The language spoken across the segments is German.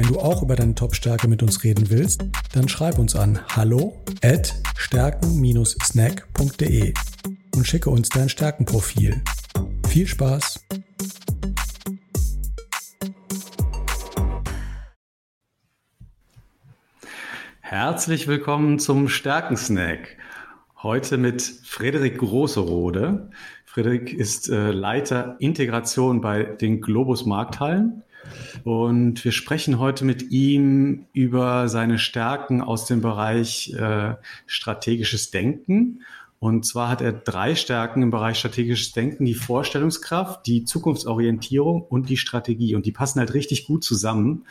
Wenn du auch über deine Top-Stärke mit uns reden willst, dann schreib uns an hallo at stärken-snack.de und schicke uns dein Stärkenprofil. Viel Spaß! Herzlich willkommen zum Stärkensnack. Heute mit Frederik Großerode. Frederik ist äh, Leiter Integration bei den Globus Markthallen und wir sprechen heute mit ihm über seine Stärken aus dem Bereich äh, strategisches Denken. Und zwar hat er drei Stärken im Bereich strategisches Denken, die Vorstellungskraft, die Zukunftsorientierung und die Strategie. Und die passen halt richtig gut zusammen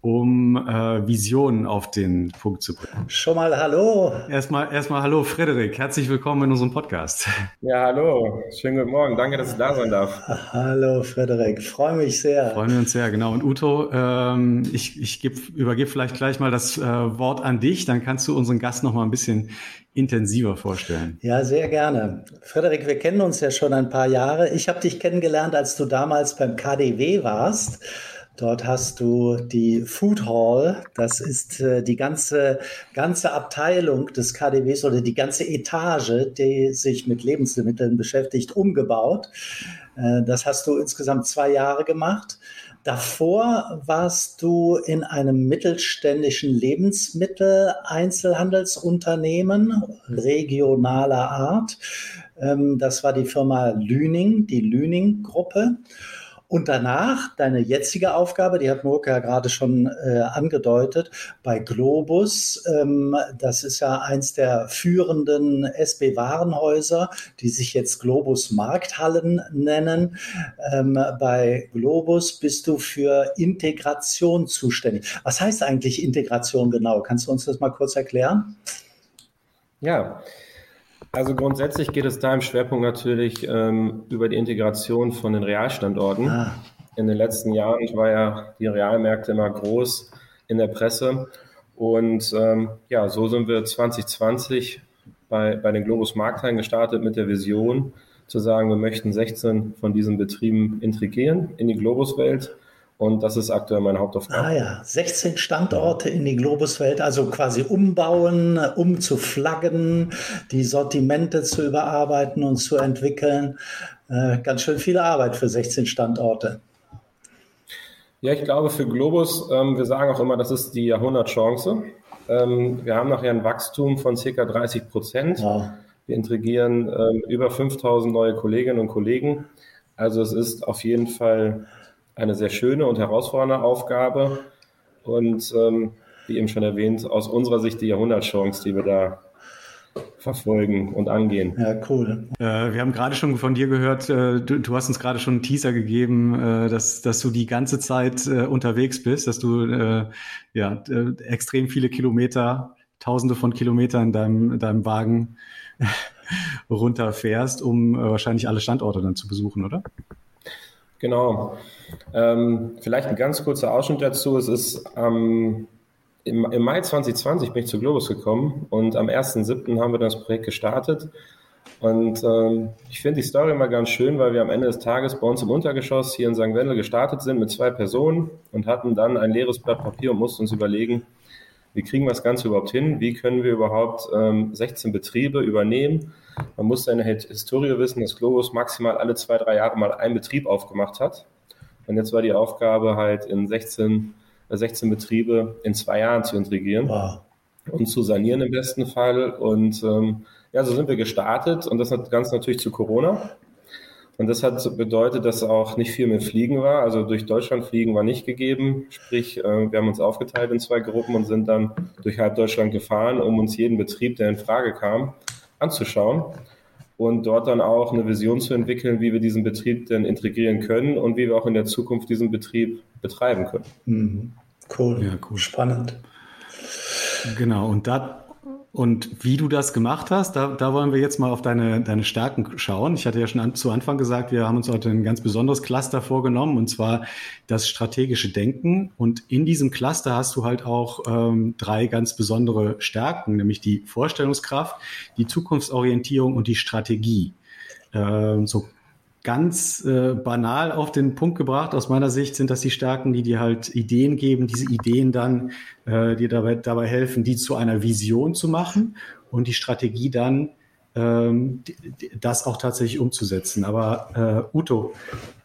um äh, Visionen auf den Punkt zu bringen. Schon mal Hallo. Erstmal, erstmal Hallo, Frederik. Herzlich willkommen in unserem Podcast. Ja, hallo. Schönen guten Morgen. Danke, dass ich da sein darf. Hallo, Frederik. Freue mich sehr. Freuen wir uns sehr, genau. Und Uto, ähm, ich, ich geb, übergebe vielleicht gleich mal das äh, Wort an dich. Dann kannst du unseren Gast noch mal ein bisschen intensiver vorstellen. Ja, sehr gerne. Frederik, wir kennen uns ja schon ein paar Jahre. Ich habe dich kennengelernt, als du damals beim KDW warst. Dort hast du die Food Hall. Das ist äh, die ganze, ganze Abteilung des KDWs oder die ganze Etage, die sich mit Lebensmitteln beschäftigt, umgebaut. Äh, das hast du insgesamt zwei Jahre gemacht. Davor warst du in einem mittelständischen Lebensmitteleinzelhandelsunternehmen regionaler Art. Ähm, das war die Firma Lüning, die Lüning-Gruppe. Und danach deine jetzige Aufgabe, die hat Murke ja gerade schon äh, angedeutet, bei Globus. Ähm, das ist ja eins der führenden SB-Warenhäuser, die sich jetzt Globus Markthallen nennen. Ähm, bei Globus bist du für Integration zuständig. Was heißt eigentlich Integration genau? Kannst du uns das mal kurz erklären? Ja, also grundsätzlich geht es da im Schwerpunkt natürlich ähm, über die Integration von den Realstandorten. Ah. In den letzten Jahren war ja die Realmärkte immer groß in der Presse. Und ähm, ja, so sind wir 2020 bei, bei den Globus Markthallen gestartet mit der Vision zu sagen, wir möchten 16 von diesen Betrieben integrieren in die Globus-Welt und das ist aktuell meine Hauptaufgabe. Ah ja, 16 Standorte in die Globuswelt, also quasi umbauen, umzuflaggen, die Sortimente zu überarbeiten und zu entwickeln. Äh, ganz schön viel Arbeit für 16 Standorte. Ja, ich glaube für Globus, ähm, wir sagen auch immer, das ist die Jahrhundertchance. Ähm, wir haben nachher ein Wachstum von circa 30 Prozent. Wow. Wir integrieren ähm, über 5000 neue Kolleginnen und Kollegen. Also es ist auf jeden Fall eine sehr schöne und herausfordernde Aufgabe. Und ähm, wie eben schon erwähnt, aus unserer Sicht die Jahrhundertchance, die wir da verfolgen und angehen. Ja, cool. Äh, wir haben gerade schon von dir gehört, äh, du, du, hast uns gerade schon einen Teaser gegeben, äh, dass, dass du die ganze Zeit äh, unterwegs bist, dass du äh, ja, äh, extrem viele Kilometer, tausende von Kilometern in deinem, deinem Wagen runterfährst, um wahrscheinlich alle Standorte dann zu besuchen, oder? Genau. Ähm, vielleicht ein ganz kurzer Ausschnitt dazu. Es ist ähm, im, im, Mai 2020 bin ich zu Globus gekommen und am 1.7. haben wir das Projekt gestartet. Und ähm, ich finde die Story immer ganz schön, weil wir am Ende des Tages bei uns im Untergeschoss hier in St. Wendel gestartet sind mit zwei Personen und hatten dann ein leeres Blatt Papier und mussten uns überlegen, wie kriegen wir das Ganze überhaupt hin? Wie können wir überhaupt ähm, 16 Betriebe übernehmen? Man muss seine Historie wissen, dass Globus maximal alle zwei, drei Jahre mal einen Betrieb aufgemacht hat. Und jetzt war die Aufgabe halt in 16, 16 Betriebe in zwei Jahren zu integrieren wow. und zu sanieren im besten Fall. Und ähm, ja, so sind wir gestartet und das Ganze natürlich zu Corona. Und das hat bedeutet, dass auch nicht viel mit Fliegen war. Also durch Deutschland fliegen war nicht gegeben. Sprich, äh, wir haben uns aufgeteilt in zwei Gruppen und sind dann durch halb Deutschland gefahren, um uns jeden Betrieb, der in Frage kam, anzuschauen und dort dann auch eine Vision zu entwickeln, wie wir diesen Betrieb denn integrieren können und wie wir auch in der Zukunft diesen Betrieb betreiben können. Mhm. Cool. Ja, cool. Spannend. Genau. Und da Und wie du das gemacht hast, da, da wollen wir jetzt mal auf deine, deine Stärken schauen. Ich hatte ja schon an, zu Anfang gesagt, wir haben uns heute ein ganz besonderes Cluster vorgenommen, und zwar das strategische Denken. Und in diesem Cluster hast du halt auch ähm, drei ganz besondere Stärken, nämlich die Vorstellungskraft, die Zukunftsorientierung und die Strategie. Ähm, so ganz äh, banal auf den Punkt gebracht. Aus meiner Sicht sind das die Stärken, die dir halt Ideen geben, diese Ideen dann äh, dir dabei, dabei helfen, die zu einer Vision zu machen und die Strategie dann ähm, das auch tatsächlich umzusetzen. Aber äh, Uto,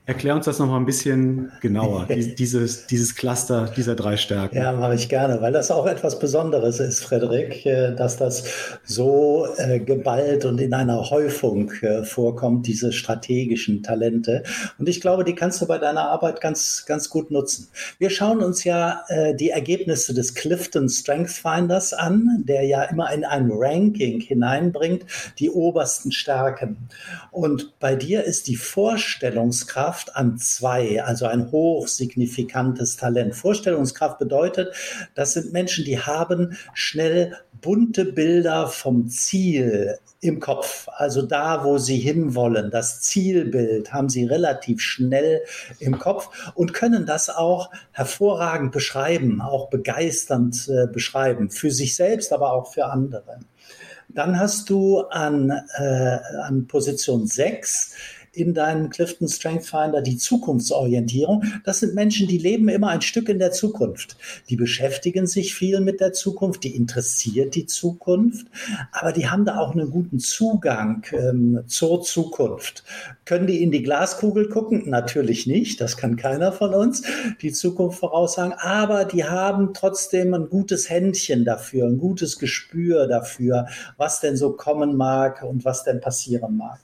Erklär uns das noch mal ein bisschen genauer, dieses, dieses Cluster dieser drei Stärken. Ja, mache ich gerne, weil das auch etwas Besonderes ist, Frederik, äh, dass das so äh, geballt und in einer Häufung äh, vorkommt, diese strategischen Talente. Und ich glaube, die kannst du bei deiner Arbeit ganz, ganz gut nutzen. Wir schauen uns ja die Ergebnisse des Clifton Strength Finders an, der ja immer in ein Ranking hineinbringt, die obersten Stärken. Und bei dir ist die Vorstellungskraft Vorstellungskraft an zwei, also ein hochsignifikantes Talent. Vorstellungskraft bedeutet, das sind Menschen, die haben schnell bunte Bilder vom Ziel im Kopf, also da, wo sie hinwollen. Das Zielbild haben sie relativ schnell im Kopf und können das auch hervorragend beschreiben, auch begeisternd äh, beschreiben, für sich selbst, aber auch für andere. Dann hast du an, äh, an Position 6 in deinem Clifton Strength Finder die Zukunftsorientierung. Das sind Menschen, die leben immer ein Stück in der Zukunft. Die beschäftigen sich viel mit der Zukunft, die interessiert die Zukunft, aber die haben da auch einen guten Zugang ähm, zur Zukunft. Können die in die Glaskugel gucken? Natürlich nicht, das kann keiner von uns, die Zukunft voraussagen, aber die haben trotzdem ein gutes Händchen dafür, ein gutes Gespür dafür, was denn so kommen mag und was denn passieren mag.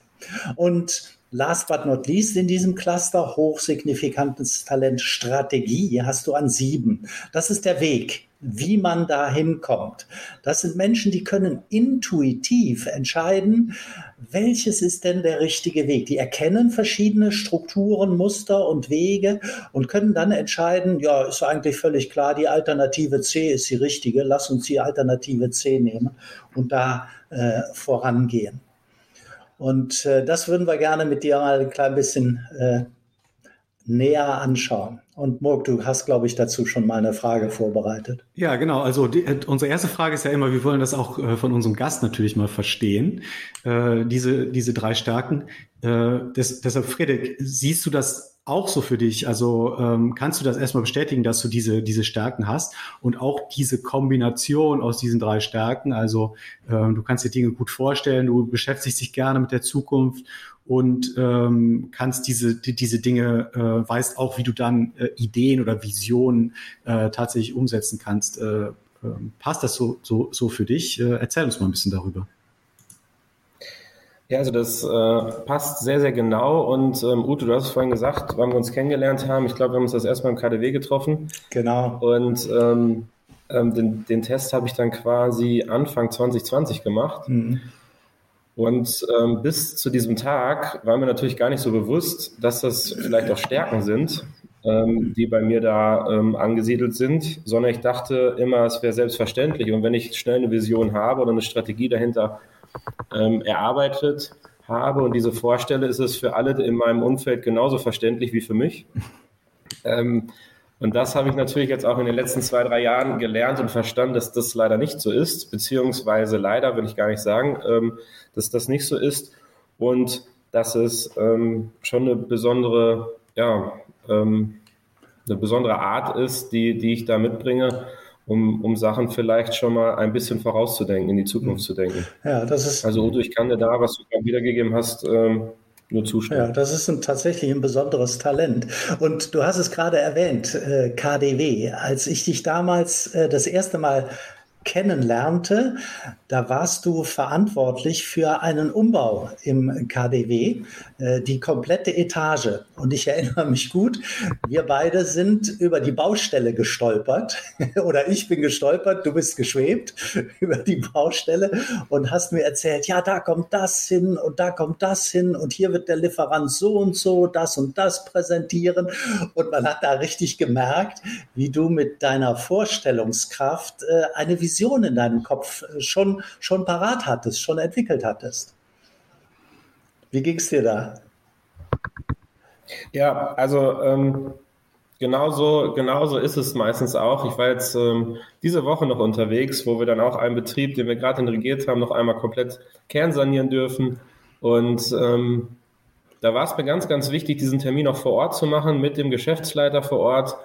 Und Last but not least in diesem Cluster hochsignifikantes Talent Strategie hast du an sieben. Das ist der Weg, wie man da hinkommt. Das sind Menschen, die können intuitiv entscheiden, welches ist denn der richtige Weg. Die erkennen verschiedene Strukturen, Muster und Wege und können dann entscheiden, ja, ist eigentlich völlig klar, die Alternative C ist die richtige, lass uns die Alternative C nehmen und da äh, vorangehen. Und äh, das würden wir gerne mit dir mal ein klein bisschen äh, näher anschauen. Und Murk, du hast, glaube ich, dazu schon mal eine Frage vorbereitet. Ja, genau. Also die, äh, unsere erste Frage ist ja immer, wir wollen das auch äh, von unserem Gast natürlich mal verstehen, äh, diese, diese drei Stärken. Äh, des, deshalb, Friedrich, siehst du das auch so für dich? Also ähm, kannst du das erstmal bestätigen, dass du diese, diese Stärken hast und auch diese Kombination aus diesen drei Stärken? Also ähm, du kannst dir Dinge gut vorstellen, du beschäftigst dich gerne mit der Zukunft und ähm, kannst diese, die, diese Dinge, äh, weißt auch, wie du dann äh, Ideen oder Visionen äh, tatsächlich umsetzen kannst. Äh, äh, passt das so, so, so für dich? Äh, erzähl uns mal ein bisschen darüber. Ja, also das äh, passt sehr, sehr genau. Und ähm, Ute, du hast es vorhin gesagt, wann wir uns kennengelernt haben. Ich glaube, wir haben uns das erstmal im KDW getroffen. Genau. Und ähm, ähm, den, den Test habe ich dann quasi Anfang 2020 gemacht. Mhm. Und ähm, bis zu diesem Tag war mir natürlich gar nicht so bewusst, dass das vielleicht auch Stärken sind, ähm, die bei mir da ähm, angesiedelt sind, sondern ich dachte immer, es wäre selbstverständlich. Und wenn ich schnell eine Vision habe oder eine Strategie dahinter ähm, erarbeitet habe und diese vorstelle, ist es für alle in meinem Umfeld genauso verständlich wie für mich. Ähm, und das habe ich natürlich jetzt auch in den letzten zwei, drei Jahren gelernt und verstanden, dass das leider nicht so ist, beziehungsweise leider will ich gar nicht sagen, ähm, dass das nicht so ist und dass es ähm, schon eine besondere, ja, ähm, eine besondere Art ist, die, die ich da mitbringe, um, um Sachen vielleicht schon mal ein bisschen vorauszudenken, in die Zukunft zu denken. Ja, das ist. Also Udo, ich kann dir da, was du gerade wiedergegeben hast, ähm, nur zustimmen. Ja, das ist ein, tatsächlich ein besonderes Talent. Und du hast es gerade erwähnt, äh, KDW. Als ich dich damals äh, das erste Mal kennenlernte, da warst du verantwortlich für einen Umbau im KDW, äh, die komplette Etage. Und ich erinnere mich gut, wir beide sind über die Baustelle gestolpert oder ich bin gestolpert, du bist geschwebt über die Baustelle und hast mir erzählt, ja, da kommt das hin und da kommt das hin und hier wird der Lieferant so und so das und das präsentieren. Und man hat da richtig gemerkt, wie du mit deiner Vorstellungskraft äh, eine Vision Vision in deinem Kopf schon, schon parat hattest, schon entwickelt hattest. Wie ging es dir da? Ja, also ähm, genauso, genauso ist es meistens auch. Ich war jetzt ähm, diese Woche noch unterwegs, wo wir dann auch einen Betrieb, den wir gerade regiert haben, noch einmal komplett kernsanieren dürfen. Und ähm, da war es mir ganz, ganz wichtig, diesen Termin auch vor Ort zu machen mit dem Geschäftsleiter vor Ort,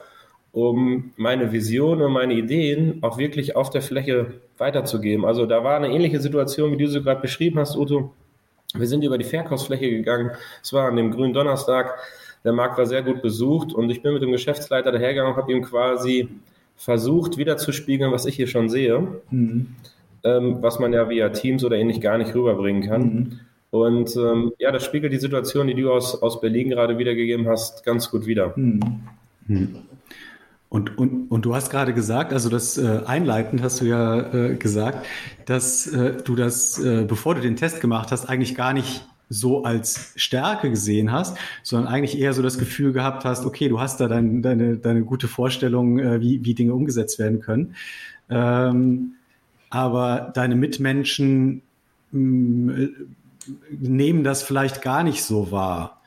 um meine Vision und meine Ideen auch wirklich auf der Fläche weiterzugeben. Also da war eine ähnliche Situation, wie du sie gerade beschrieben hast, Uto. Wir sind über die Verkaufsfläche gegangen. Es war an dem grünen Donnerstag. Der Markt war sehr gut besucht und ich bin mit dem Geschäftsleiter dahergegangen und habe ihm quasi versucht, wiederzuspiegeln, was ich hier schon sehe, mhm. ähm, was man ja via Teams oder ähnlich gar nicht rüberbringen kann. Mhm. Und ähm, ja, das spiegelt die Situation, die du aus, aus Berlin gerade wiedergegeben hast, ganz gut wieder. Mhm. Und, und, und du hast gerade gesagt, also das äh, einleitend hast du ja äh, gesagt, dass äh, du das, äh, bevor du den Test gemacht hast, eigentlich gar nicht so als Stärke gesehen hast, sondern eigentlich eher so das Gefühl gehabt hast, okay, du hast da dein, deine, deine gute Vorstellung, äh, wie, wie Dinge umgesetzt werden können. Ähm, aber deine Mitmenschen mh, mm, nehmen das vielleicht gar nicht so wahr.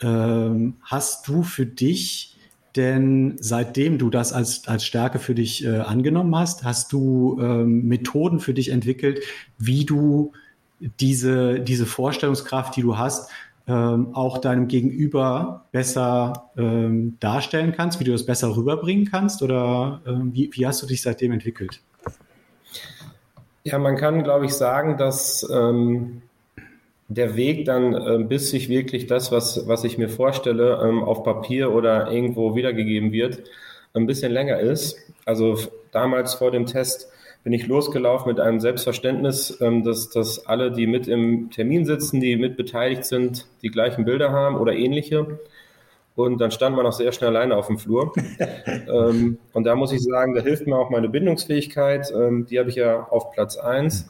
Ähm, hast du für dich denn seitdem du das als, als Stärke für dich äh, angenommen hast, hast du ähm, Methoden für dich entwickelt, wie du diese, diese Vorstellungskraft, die du hast, ähm, auch deinem Gegenüber besser ähm, darstellen kannst, wie du das besser rüberbringen kannst? Oder ähm, wie, wie hast du dich seitdem entwickelt? Ja, man kann, glaube ich, sagen, dass ähm, der Weg dann, äh, bis sich wirklich das, was, was ich mir vorstelle, ähm, auf Papier oder irgendwo wiedergegeben wird, ein bisschen länger ist. Also damals vor dem Test bin ich losgelaufen mit einem Selbstverständnis, ähm, dass, dass alle, die mit im Termin sitzen, die mit beteiligt sind, die gleichen Bilder haben oder ähnliche. Und dann stand man auch sehr schnell alleine auf dem Flur. ähm, und da muss ich sagen, da hilft mir auch meine Bindungsfähigkeit. Ähm, die habe ich ja auf Platz eins.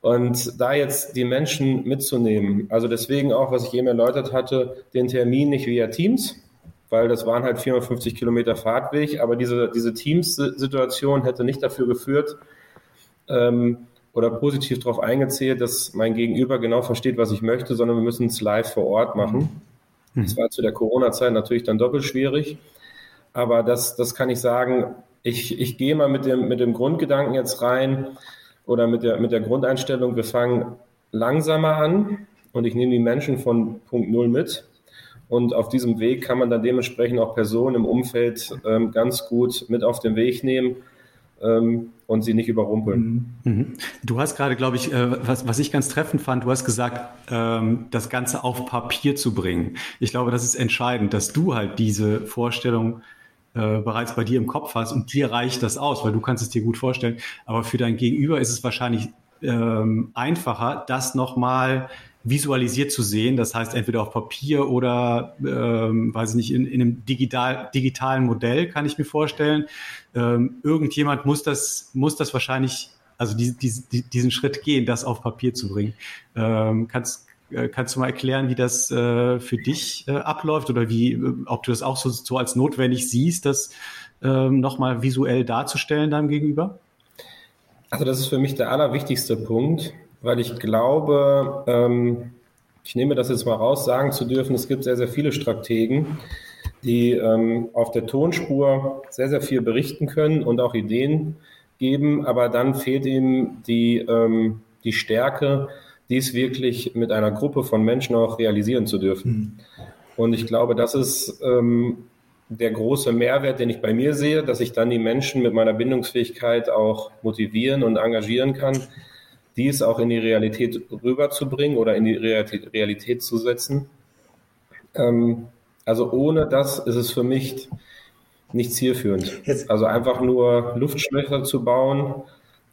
Und da jetzt die Menschen mitzunehmen, also deswegen auch, was ich eben erläutert hatte, den Termin nicht via Teams, weil das waren halt 450 Kilometer Fahrtweg, aber diese, diese Teams-Situation hätte nicht dafür geführt ähm, oder positiv darauf eingezählt, dass mein Gegenüber genau versteht, was ich möchte, sondern wir müssen es live vor Ort machen. Mhm. Das war zu der Corona-Zeit natürlich dann doppelt schwierig, aber das, das kann ich sagen, ich, ich gehe mal mit dem, mit dem Grundgedanken jetzt rein, oder mit der, mit der Grundeinstellung, wir fangen langsamer an und ich nehme die Menschen von Punkt Null mit. Und auf diesem Weg kann man dann dementsprechend auch Personen im Umfeld ähm, ganz gut mit auf den Weg nehmen ähm, und sie nicht überrumpeln. Mhm. mhm. Du hast gerade, glaube ich, äh, was, was ich ganz treffend fand, du hast gesagt, ähm, das Ganze auf Papier zu bringen. Ich glaube, das ist entscheidend, dass du halt diese Vorstellung äh, bereits bei dir im Kopf hast und dir reicht das aus, weil du kannst es dir gut vorstellen. Aber für dein Gegenüber ist es wahrscheinlich ähm, einfacher, das nochmal visualisiert zu sehen. Das heißt, entweder auf Papier oder, ähm, weiß ich nicht, in, in einem digital, digitalen Modell kann ich mir vorstellen. Ähm, irgendjemand muss das, muss das wahrscheinlich, also die, die, diesen Schritt gehen, das auf Papier zu bringen. Ähm, kannst, kannst du mal erklären, wie das äh, für dich äh, abläuft oder wie, äh, ob du das auch so, so als notwendig siehst, das ähm, nochmal visuell darzustellen deinem Gegenüber? Also das ist für mich der allerwichtigste Punkt, weil ich glaube, ähm, ich nehme das jetzt mal raus, sagen zu dürfen, es gibt sehr, sehr viele Strategen, die ähm, auf der Tonspur sehr, sehr viel berichten können und auch Ideen geben, aber dann fehlt ihnen die, ähm, die Stärke, dies wirklich mit einer Gruppe von Menschen auch realisieren zu dürfen. Mhm. Und ich glaube, das ist ähm, der große Mehrwert, den ich bei mir sehe, dass ich dann die Menschen mit meiner Bindungsfähigkeit auch motivieren und engagieren kann, dies auch in die Realität rüberzubringen oder in die Realität zu setzen. Ähm, also ohne das ist es für mich nicht zielführend. Jetzt. Also einfach nur Luftschlösser zu bauen,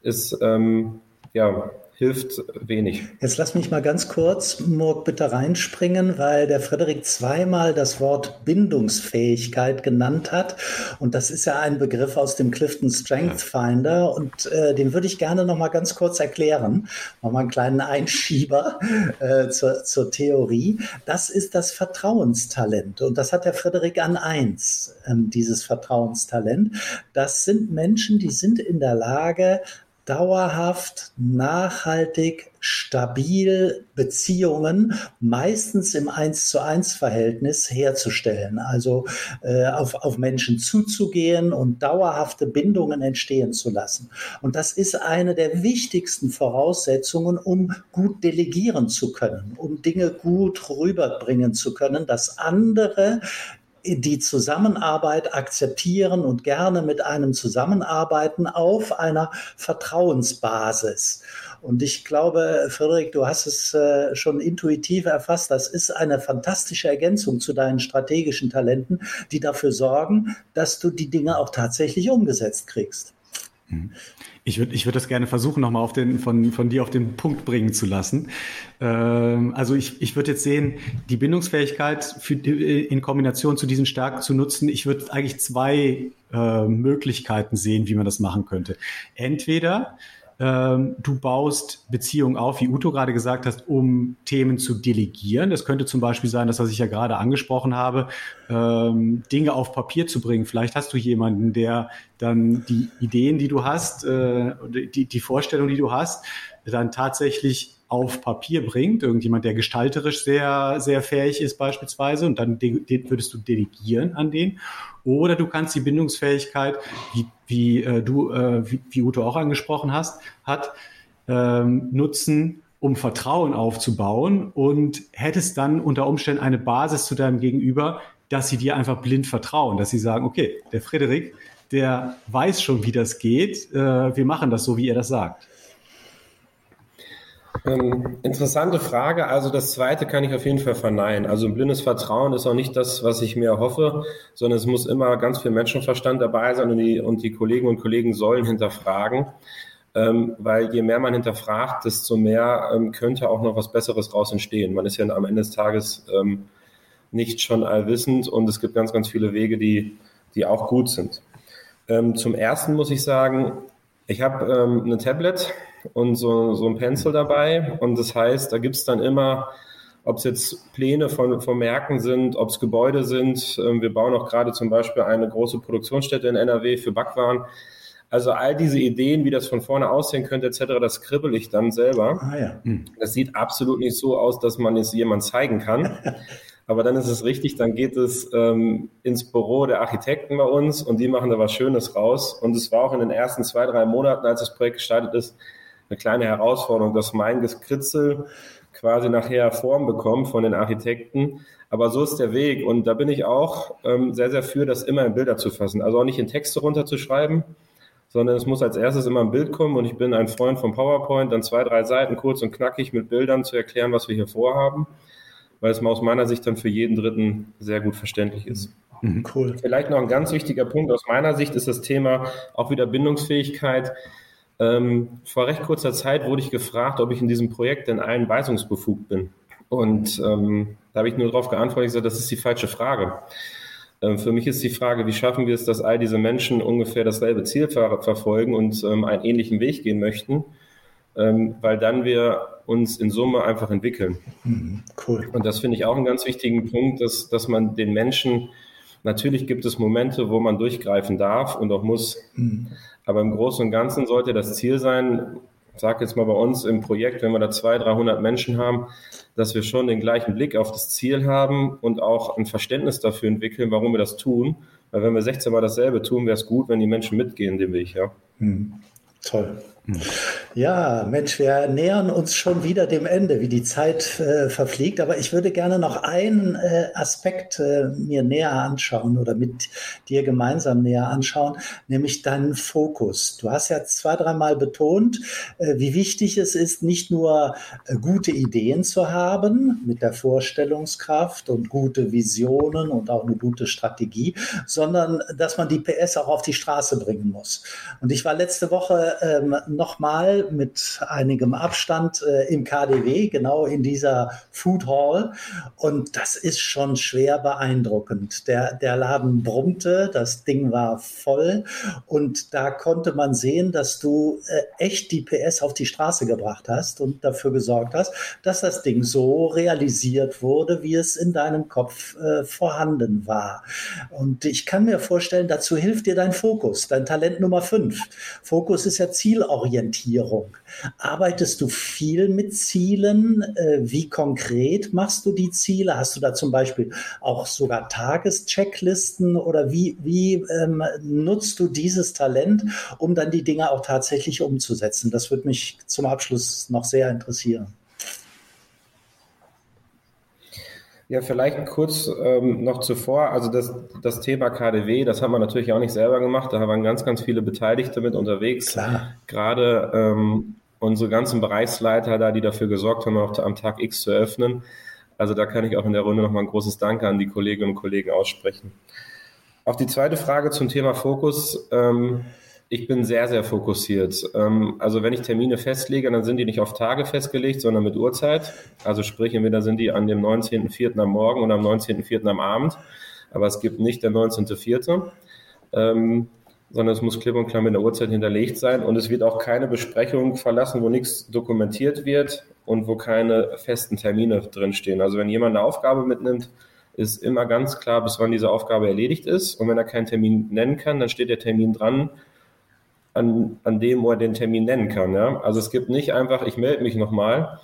ist ähm, ja hilft wenig. Jetzt lass mich mal ganz kurz, Murk, bitte reinspringen, weil der Frederik zweimal das Wort Bindungsfähigkeit genannt hat. Und das ist ja ein Begriff aus dem Clifton Strength Finder. Und äh, den würde ich gerne noch mal ganz kurz erklären. Nochmal einen kleinen Einschieber äh, zur, zur Theorie. Das ist das Vertrauenstalent. Und das hat der Frederik an eins, äh, dieses Vertrauenstalent. Das sind Menschen, die sind in der Lage, dauerhaft, nachhaltig, stabil Beziehungen, meistens im Eins zu eins Verhältnis herzustellen. Also äh, auf, auf Menschen zuzugehen und dauerhafte Bindungen entstehen zu lassen. Und das ist eine der wichtigsten Voraussetzungen, um gut delegieren zu können, um Dinge gut rüberbringen zu können, dass andere die Zusammenarbeit akzeptieren und gerne mit einem zusammenarbeiten auf einer Vertrauensbasis. Und ich glaube, Friedrich, du hast es äh, schon intuitiv erfasst. Das ist eine fantastische Ergänzung zu deinen strategischen Talenten, die dafür sorgen, dass du die Dinge auch tatsächlich umgesetzt kriegst. Mhm. Ich würde ich würd das gerne versuchen, nochmal auf den, von, von dir auf den Punkt bringen zu lassen. Ähm, also ich, ich würde jetzt sehen, die Bindungsfähigkeit für, in Kombination zu diesen Stärken zu nutzen. Ich würde eigentlich zwei äh, Möglichkeiten sehen, wie man das machen könnte. Entweder ähm, du baust Beziehungen auf, wie Uto gerade gesagt hast, um Themen zu delegieren. Das könnte zum Beispiel sein, das, was ich ja gerade angesprochen habe, ähm, Dinge auf Papier zu bringen. Vielleicht hast du jemanden, der dann die Ideen, die du hast, äh, die, die Vorstellung, die du hast, dann tatsächlich auf Papier bringt, irgendjemand, der gestalterisch sehr, sehr fähig ist beispielsweise, und dann würdest du delegieren an den. Oder du kannst die Bindungsfähigkeit, wie, wie äh, du, äh, wie, wie Uto auch angesprochen hast, hat, ähm, nutzen, um Vertrauen aufzubauen und hättest dann unter Umständen eine Basis zu deinem Gegenüber, dass sie dir einfach blind vertrauen, dass sie sagen, okay, der Frederik, der weiß schon, wie das geht, äh, wir machen das so, wie er das sagt. Ähm, interessante Frage. Also das zweite kann ich auf jeden Fall verneinen. Also ein blindes Vertrauen ist auch nicht das, was ich mir hoffe, sondern es muss immer ganz viel Menschenverstand dabei sein und die, und die Kollegen und Kollegen sollen hinterfragen. Ähm, weil je mehr man hinterfragt, desto mehr ähm, könnte auch noch was Besseres raus entstehen. Man ist ja am Ende des Tages ähm, nicht schon allwissend und es gibt ganz, ganz viele Wege, die, die auch gut sind. Ähm, zum ersten muss ich sagen, ich habe ähm, eine Tablet und so, so ein Pencil dabei. Und das heißt, da gibt es dann immer, ob es jetzt Pläne von, von Märkten sind, ob es Gebäude sind. Ähm, wir bauen auch gerade zum Beispiel eine große Produktionsstätte in NRW für Backwaren. Also all diese Ideen, wie das von vorne aussehen könnte, etc., das kribbel ich dann selber. Ah, ja. Hm. Das sieht absolut nicht so aus, dass man es jemand zeigen kann. Aber dann ist es richtig, dann geht es ähm, ins Büro der Architekten bei uns und die machen da was Schönes raus. Und es war auch in den ersten zwei, drei Monaten, als das Projekt gestartet ist, eine kleine Herausforderung, dass mein Gekritzel quasi nachher Form bekommt von den Architekten. Aber so ist der Weg. Und da bin ich auch ähm, sehr, sehr für, das immer in Bilder zu fassen. Also auch nicht in Texte runterzuschreiben, sondern es muss als erstes immer ein Bild kommen. Und ich bin ein Freund von PowerPoint, dann zwei, drei Seiten kurz und knackig mit Bildern zu erklären, was wir hier vorhaben weil es mal aus meiner Sicht dann für jeden Dritten sehr gut verständlich ist. Mhm. Cool. Vielleicht noch ein ganz wichtiger Punkt aus meiner Sicht ist das Thema auch wieder Bindungsfähigkeit. Ähm, vor recht kurzer Zeit wurde ich gefragt, ob ich in diesem Projekt denn allen weisungsbefugt bin. Und ähm, da habe ich nur darauf geantwortet, ich gesagt, das ist die falsche Frage. Ähm, für mich ist die Frage, wie schaffen wir es, dass all diese Menschen ungefähr dasselbe Ziel ver verfolgen und ähm, einen ähnlichen Weg gehen möchten, ähm, weil dann wir uns in Summe einfach entwickeln. Mhm, cool. Und das finde ich auch einen ganz wichtigen Punkt, dass, dass man den Menschen, natürlich gibt es Momente, wo man durchgreifen darf und auch muss, mhm. aber im Großen und Ganzen sollte das Ziel sein, ich sage jetzt mal bei uns im Projekt, wenn wir da 200, 300 Menschen haben, dass wir schon den gleichen Blick auf das Ziel haben und auch ein Verständnis dafür entwickeln, warum wir das tun. Weil wenn wir 16 Mal dasselbe tun, wäre es gut, wenn die Menschen mitgehen den Weg. Ja. Mhm. Toll. Ja, Mensch, wir nähern uns schon wieder dem Ende, wie die Zeit äh, verfliegt. Aber ich würde gerne noch einen äh, Aspekt äh, mir näher anschauen oder mit dir gemeinsam näher anschauen, nämlich deinen Fokus. Du hast ja zwei, dreimal betont, äh, wie wichtig es ist, nicht nur äh, gute Ideen zu haben mit der Vorstellungskraft und gute Visionen und auch eine gute Strategie, sondern dass man die PS auch auf die Straße bringen muss. Und ich war letzte Woche ähm, nochmal mit einigem Abstand äh, im KDW, genau in dieser Food Hall. Und das ist schon schwer beeindruckend. Der, der Laden brummte, das Ding war voll und da konnte man sehen, dass du äh, echt die PS auf die Straße gebracht hast und dafür gesorgt hast, dass das Ding so realisiert wurde, wie es in deinem Kopf äh, vorhanden war. Und ich kann mir vorstellen, dazu hilft dir dein Fokus, dein Talent Nummer fünf. Fokus ist ja zielorientiert Zielorientierung. Arbeitest du viel mit Zielen? Äh, wie konkret machst du die Ziele? Hast du da zum Beispiel auch sogar Tageschecklisten oder wie, wie ähm, nutzt du dieses Talent, um dann die Dinge auch tatsächlich umzusetzen? Das würde mich zum Abschluss noch sehr interessieren. Ja, vielleicht kurz ähm, noch zuvor, also das, das Thema KDW, das haben wir natürlich auch nicht selber gemacht, da waren ganz, ganz viele Beteiligte mit unterwegs. Klar. Gerade ähm, unsere ganzen Bereichsleiter da, die dafür gesorgt haben, auch am Tag X zu öffnen. Also da kann ich auch in der Runde nochmal ein großes Danke an die Kolleginnen und Kollegen aussprechen. Auf die zweite Frage zum Thema Fokus. Ähm, ich bin sehr, sehr fokussiert. Ähm, also wenn ich Termine festlege, dann sind die nicht auf Tage festgelegt, sondern mit Uhrzeit. Also sprich, entweder sind die an dem 19.04. am Morgen oder am 19.04. am Abend. Aber es gibt nicht der 19.04., ähm, sondern es muss klipp und klar mit der Uhrzeit hinterlegt sein. Und es wird auch keine Besprechung verlassen, wo nichts dokumentiert wird und wo keine festen Termine drinstehen. Also wenn jemand eine Aufgabe mitnimmt, ist immer ganz klar, bis wann diese Aufgabe erledigt ist. Und wenn er keinen Termin nennen kann, dann steht der Termin dran an, an dem, wo er den Termin nennen kann. Ja? Also es gibt nicht einfach, ich melde mich nochmal.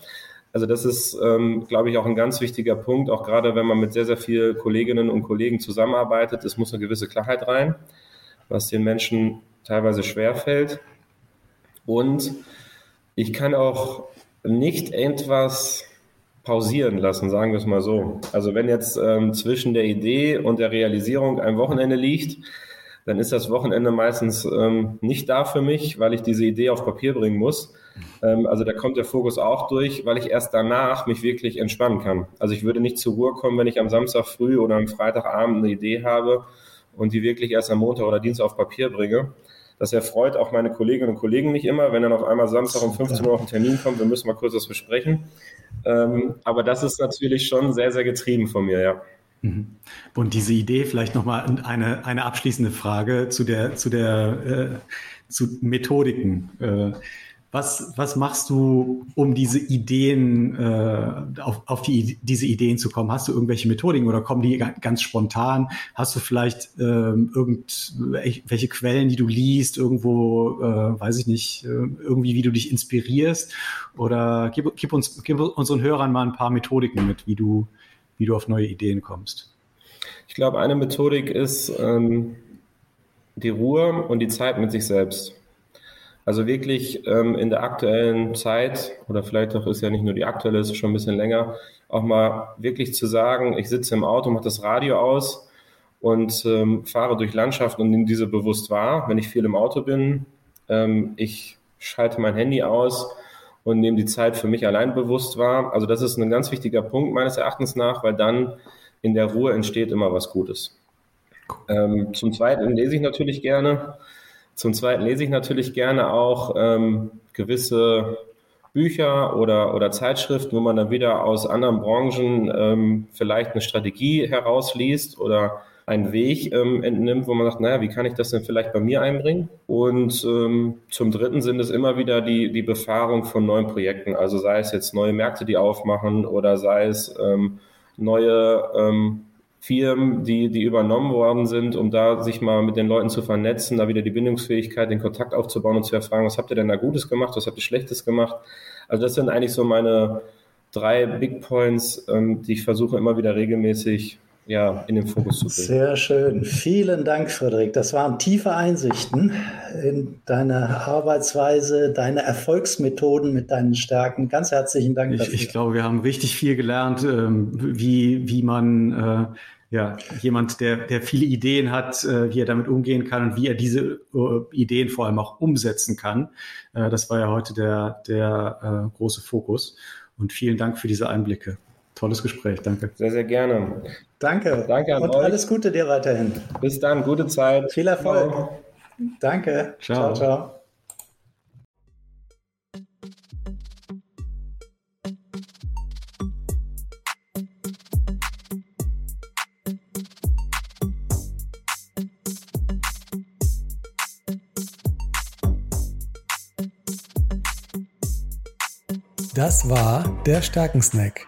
Also das ist, ähm, glaube ich, auch ein ganz wichtiger Punkt, auch gerade wenn man mit sehr, sehr vielen Kolleginnen und Kollegen zusammenarbeitet. Es muss eine gewisse Klarheit rein, was den Menschen teilweise schwerfällt. Und ich kann auch nicht etwas pausieren lassen, sagen wir es mal so. Also wenn jetzt ähm, zwischen der Idee und der Realisierung ein Wochenende liegt, dann ist das Wochenende meistens ähm, nicht da für mich, weil ich diese Idee auf Papier bringen muss. Ähm, also da kommt der Fokus auch durch, weil ich erst danach mich wirklich entspannen kann. Also ich würde nicht zur Ruhe kommen, wenn ich am Samstag früh oder am Freitagabend eine Idee habe und die wirklich erst am Montag oder Dienstag auf Papier bringe. Das erfreut auch meine Kolleginnen und Kollegen nicht immer, wenn dann auf einmal Samstag um 15 Uhr auf einen Termin kommt, wir müssen mal kurz was besprechen. Ähm, aber das ist natürlich schon sehr, sehr getrieben von mir, ja. Mhm. Und diese Idee, vielleicht nochmal eine, eine abschließende Frage zu der, zu der, äh, zu Methodiken. Äh, was, was machst du, um diese Ideen, äh, auf, auf die, diese Ideen zu kommen? Hast du irgendwelche Methodiken oder kommen die ganz spontan? Hast du vielleicht ähm, irgendwelche Quellen, die du liest, irgendwo, äh, weiß ich nicht, äh, irgendwie, wie du dich inspirierst? Oder gib, gib, uns, gib unseren Hörern mal ein paar Methodiken mit, wie du, wie du auf neue Ideen kommst? Ich glaube, eine Methodik ist ähm, die Ruhe und die Zeit mit sich selbst. Also wirklich ähm, in der aktuellen Zeit, oder vielleicht auch ist ja nicht nur die aktuelle, ist schon ein bisschen länger, auch mal wirklich zu sagen, ich sitze im Auto, mache das Radio aus und ähm, fahre durch Landschaft und nehme diese bewusst wahr, wenn ich viel im Auto bin. Ähm, ich schalte mein Handy aus und nehme die Zeit für mich allein bewusst wahr. Also das ist ein ganz wichtiger Punkt meines Erachtens nach, weil dann in der Ruhe entsteht immer was Gutes. Ähm, zum Zweiten lese ich natürlich gerne. Zum Zweiten lese ich natürlich gerne auch ähm, gewisse Bücher oder, oder Zeitschriften, wo man dann wieder aus anderen Branchen ähm, vielleicht eine Strategie herausliest oder einen Weg ähm, entnimmt, wo man sagt, naja, wie kann ich das denn vielleicht bei mir einbringen? Und ähm, zum Dritten sind es immer wieder die, die Befahrung von neuen Projekten, also sei es jetzt neue Märkte, die aufmachen oder sei es ähm, neue ähm, Firmen, die, die übernommen worden sind, um da sich mal mit den Leuten zu vernetzen, da wieder die Bindungsfähigkeit, den Kontakt aufzubauen und zu erfragen, was habt ihr denn da Gutes gemacht, was habt ihr Schlechtes gemacht? Also das sind eigentlich so meine drei Big Points, ähm, die ich versuche immer wieder regelmäßig ja, in den Fokus zu bringen. Sehr schön. Vielen Dank, Frederik. Das waren tiefe Einsichten in deine Arbeitsweise, deine Erfolgsmethoden mit deinen Stärken. Ganz herzlichen Dank ich, dafür. Ich glaube, wir haben richtig viel gelernt, ähm, wie, wie man äh, ja, jemand, der, der viele Ideen hat, äh, wie er damit umgehen kann und wie er diese äh, Ideen vor allem auch umsetzen kann. das war ja heute der, der große Fokus. Und vielen Dank für diese Einblicke. Tolles Gespräch, danke. Sehr, sehr gerne. Danke. Danke an Und euch. alles Gute dir weiterhin. Bis dann, gute Zeit. Viel Erfolg. Ciao. Danke. Ciao, ciao. ciao. Das war der Stärkensnack